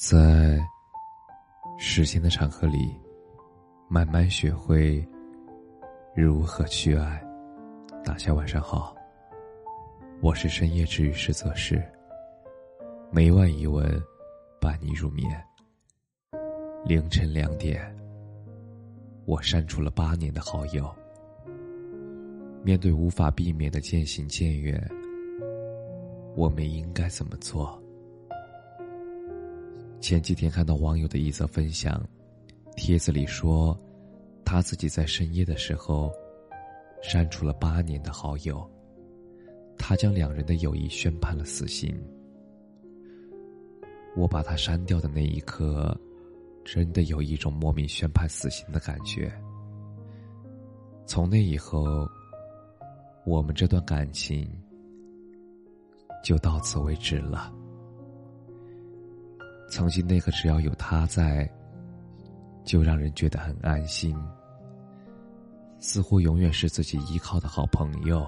在时间的长河里，慢慢学会如何去爱。大家晚上好，我是深夜治愈师泽是每晚一文伴你入眠。凌晨两点，我删除了八年的好友。面对无法避免的渐行渐远，我们应该怎么做？前几天看到网友的一则分享，帖子里说，他自己在深夜的时候，删除了八年的好友，他将两人的友谊宣判了死刑。我把他删掉的那一刻，真的有一种莫名宣判死刑的感觉。从那以后，我们这段感情就到此为止了。曾经那个只要有他在，就让人觉得很安心，似乎永远是自己依靠的好朋友，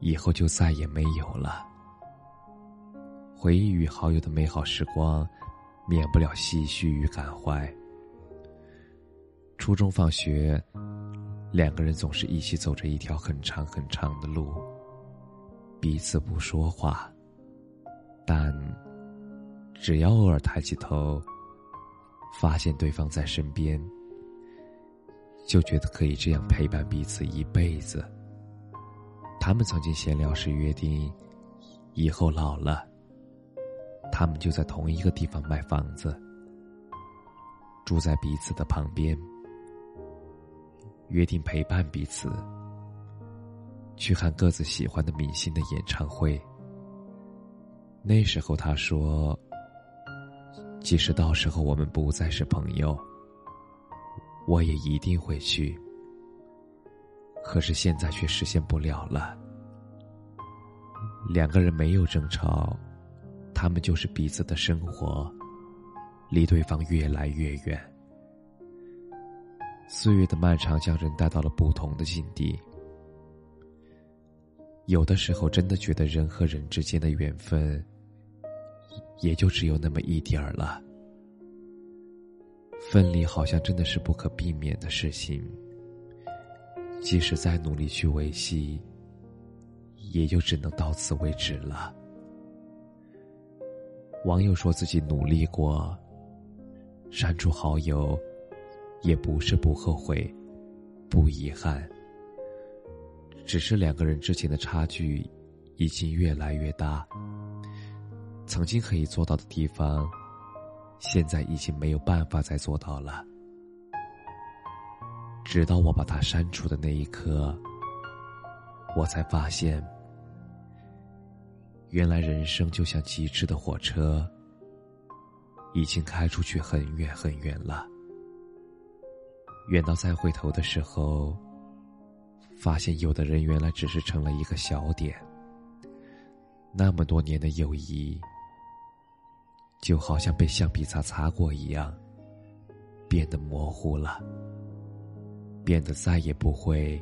以后就再也没有了。回忆与好友的美好时光，免不了唏嘘与感怀。初中放学，两个人总是一起走着一条很长很长的路，彼此不说话，但。只要偶尔抬起头，发现对方在身边，就觉得可以这样陪伴彼此一辈子。他们曾经闲聊时约定，以后老了，他们就在同一个地方买房子，住在彼此的旁边，约定陪伴彼此，去看各自喜欢的明星的演唱会。那时候他说。即使到时候我们不再是朋友，我也一定会去。可是现在却实现不了了。两个人没有争吵，他们就是彼此的生活，离对方越来越远。岁月的漫长将人带到了不同的境地。有的时候，真的觉得人和人之间的缘分。也就只有那么一点儿了。分离好像真的是不可避免的事情，即使再努力去维系，也就只能到此为止了。网友说自己努力过，删除好友，也不是不后悔，不遗憾，只是两个人之间的差距已经越来越大。曾经可以做到的地方，现在已经没有办法再做到了。直到我把它删除的那一刻，我才发现，原来人生就像疾驰的火车，已经开出去很远很远了。远到再回头的时候，发现有的人原来只是成了一个小点。那么多年的友谊。就好像被橡皮擦擦过一样，变得模糊了，变得再也不会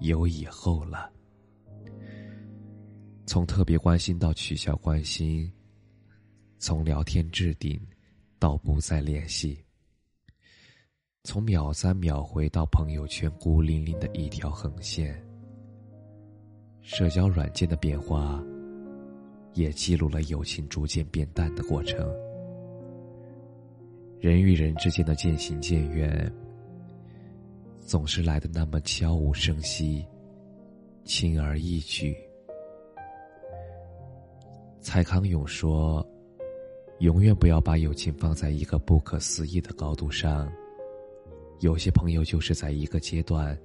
有以后了。从特别关心到取消关心，从聊天置顶到不再联系，从秒删秒回到朋友圈孤零零的一条横线。社交软件的变化。也记录了友情逐渐变淡的过程。人与人之间的渐行渐远，总是来的那么悄无声息、轻而易举。蔡康永说：“永远不要把友情放在一个不可思议的高度上。有些朋友就是在一个阶段，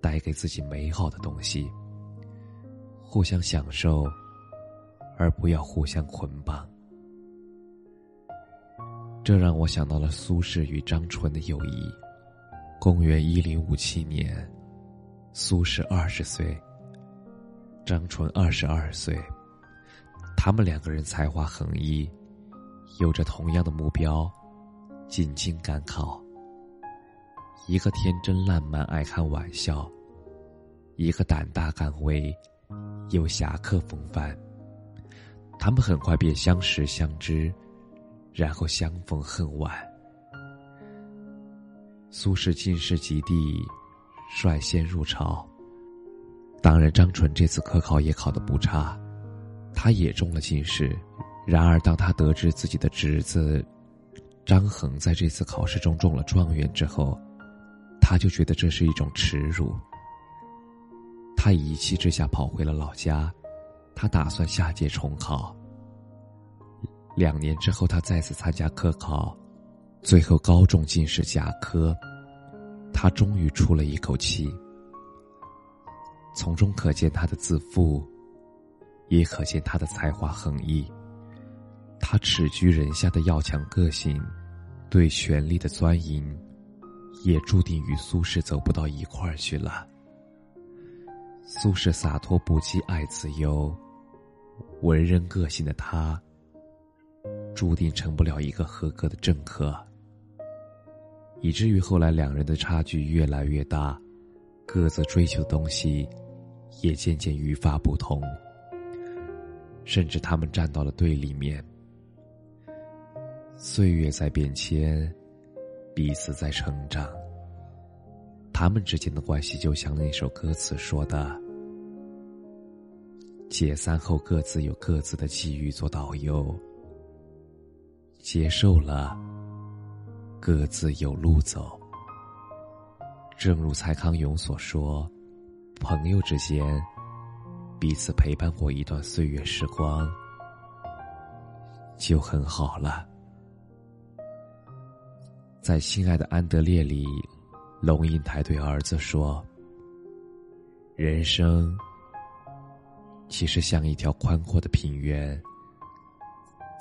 带给自己美好的东西，互相享受。”而不要互相捆绑，这让我想到了苏轼与张纯的友谊。公元一零五七年，苏轼二十岁，张纯二十二岁，他们两个人才华横溢，有着同样的目标，进京赶考。一个天真烂漫，爱开玩笑；一个胆大敢为，有侠客风范。他们很快便相识相知，然后相逢恨晚。苏轼进士及第，率先入朝。当然，张纯这次科考也考得不差，他也中了进士。然而，当他得知自己的侄子张衡在这次考试中中了状元之后，他就觉得这是一种耻辱。他一气之下跑回了老家，他打算下届重考。两年之后，他再次参加科考，最后高中进士甲科，他终于出了一口气。从中可见他的自负，也可见他的才华横溢。他耻居人下的要强个性，对权力的钻营，也注定与苏轼走不到一块儿去了。苏轼洒脱不羁，爱自由，文人个性的他，注定成不了一个合格的政客。以至于后来两人的差距越来越大，各自追求的东西，也渐渐愈发不同，甚至他们站到了对立面。岁月在变迁，彼此在成长。他们之间的关系就像那首歌词说的：“解散后各自有各自的际遇做导游，接受了，各自有路走。”正如蔡康永所说：“朋友之间，彼此陪伴过一段岁月时光，就很好了。”在《亲爱的安德烈》里，龙应台对儿子说：“人生其实像一条宽阔的平原，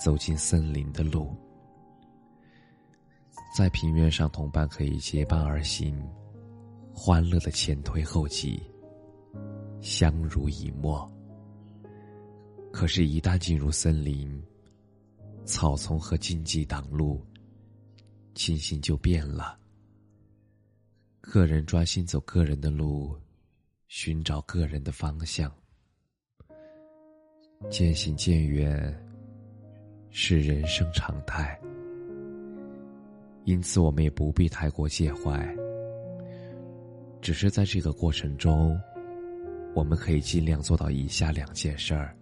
走进森林的路。在平原上，同伴可以结伴而行，欢乐的前推后继，相濡以沫。可是，一旦进入森林，草丛和荆棘挡路。”情形就变了。个人专心走个人的路，寻找个人的方向。渐行渐远是人生常态，因此我们也不必太过介怀。只是在这个过程中，我们可以尽量做到以下两件事儿：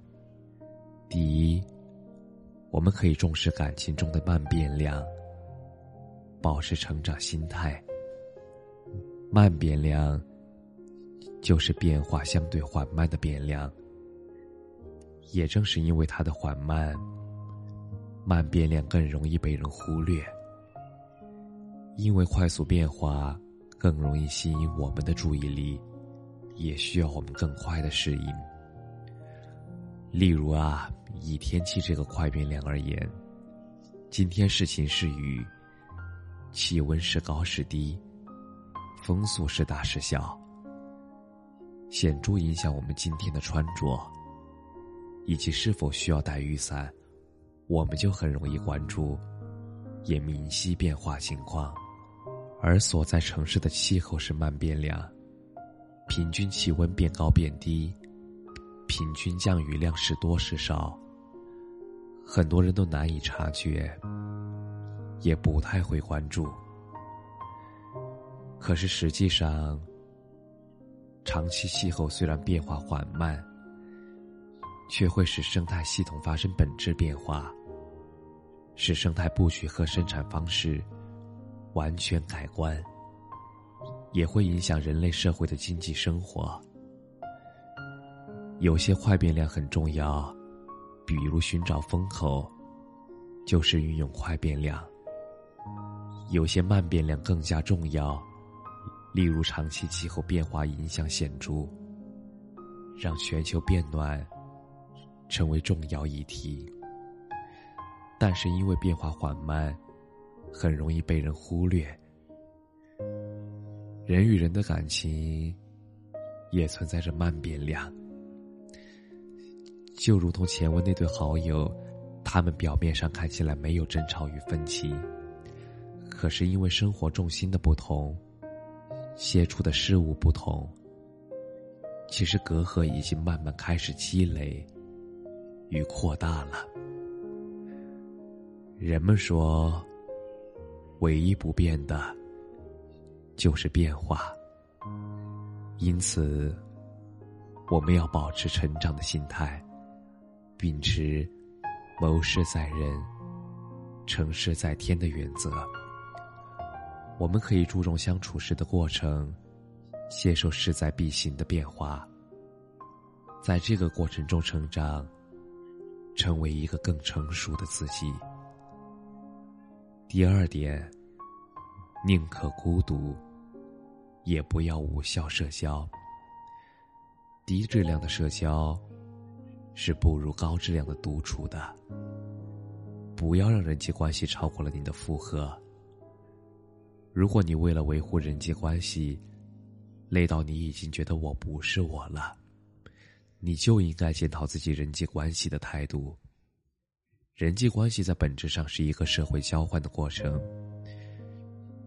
第一，我们可以重视感情中的慢变量。保持成长心态，慢变量就是变化相对缓慢的变量。也正是因为它的缓慢，慢变量更容易被人忽略。因为快速变化更容易吸引我们的注意力，也需要我们更快的适应。例如啊，以天气这个快变量而言，今天是晴是雨。气温是高是低，风速是大是小，显著影响我们今天的穿着，以及是否需要带雨伞，我们就很容易关注，也明晰变化情况。而所在城市的气候是慢变量，平均气温变高变低，平均降雨量是多是少，很多人都难以察觉。也不太会关注，可是实际上，长期气候虽然变化缓慢，却会使生态系统发生本质变化，使生态布局和生产方式完全改观，也会影响人类社会的经济生活。有些快变量很重要，比如寻找风口，就是运用快变量。有些慢变量更加重要，例如长期气候变化影响显著，让全球变暖成为重要议题。但是因为变化缓慢，很容易被人忽略。人与人的感情也存在着慢变量，就如同前文那对好友，他们表面上看起来没有争吵与分歧。可是因为生活重心的不同，接触的事物不同，其实隔阂已经慢慢开始积累，与扩大了。人们说，唯一不变的，就是变化。因此，我们要保持成长的心态，秉持“谋事在人，成事在天”的原则。我们可以注重相处时的过程，接受势在必行的变化，在这个过程中成长，成为一个更成熟的自己。第二点，宁可孤独，也不要无效社交。低质量的社交，是不如高质量的独处的。不要让人际关系超过了你的负荷。如果你为了维护人际关系，累到你已经觉得我不是我了，你就应该检讨自己人际关系的态度。人际关系在本质上是一个社会交换的过程，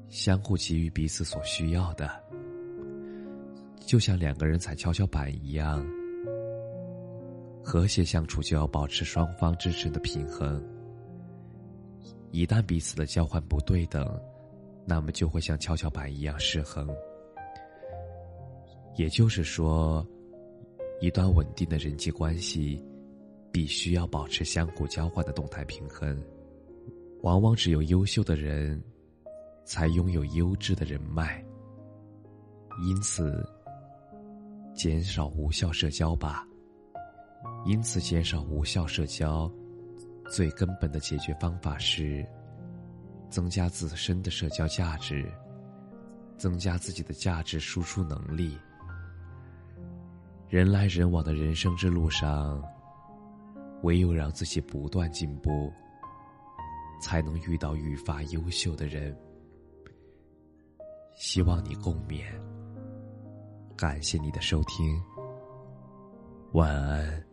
相互给予彼此所需要的，就像两个人踩跷跷板一样，和谐相处就要保持双方支持的平衡。一旦彼此的交换不对等。那么就会像跷跷板一样失衡。也就是说，一段稳定的人际关系，必须要保持相互交换的动态平衡。往往只有优秀的人，才拥有优质的人脉。因此，减少无效社交吧。因此，减少无效社交，最根本的解决方法是。增加自身的社交价值，增加自己的价值输出能力。人来人往的人生之路上，唯有让自己不断进步，才能遇到愈发优秀的人。希望你共勉。感谢你的收听，晚安。